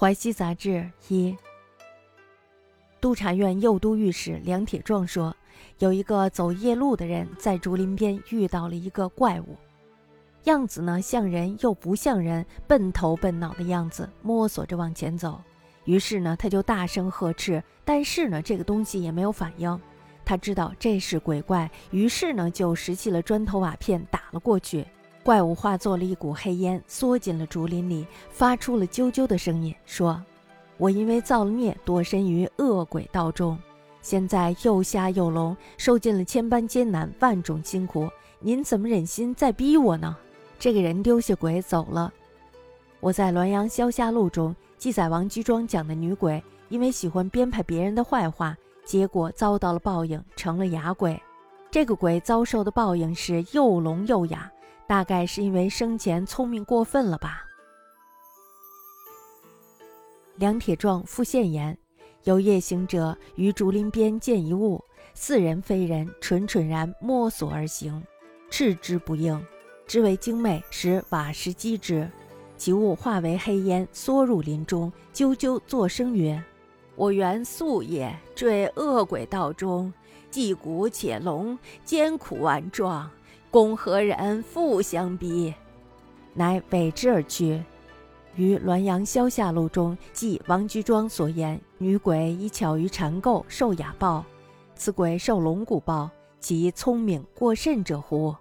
淮西杂志一，督察院右都御史梁铁壮说，有一个走夜路的人在竹林边遇到了一个怪物，样子呢像人又不像人，笨头笨脑的样子，摸索着往前走。于是呢，他就大声呵斥，但是呢，这个东西也没有反应。他知道这是鬼怪，于是呢，就拾起了砖头瓦片打了过去。怪物化作了一股黑烟，缩进了竹林里，发出了啾啾的声音，说：“我因为造了孽，躲身于恶鬼道中，现在又瞎又聋，受尽了千般艰难，万种辛苦。您怎么忍心再逼我呢？”这个人丢下鬼走了。我在《滦阳消夏录》中记载，王居庄讲的女鬼，因为喜欢编排别人的坏话，结果遭到了报应，成了哑鬼。这个鬼遭受的报应是又聋又哑。大概是因为生前聪明过分了吧。梁铁壮复现言：有夜行者于竹林边见一物，似人非人，蠢蠢然摸索而行，斥之不应，知为精魅，使瓦石击之，其物化为黑烟，缩入林中，啾啾作声曰：“我原素也，坠恶鬼道中，既古且聋，艰苦万状。”公何人复相逼，乃委之而去。于《滦阳消夏录》中记王居庄所言：女鬼以巧于缠构，受哑报。此鬼受龙骨报，其聪明过甚者乎？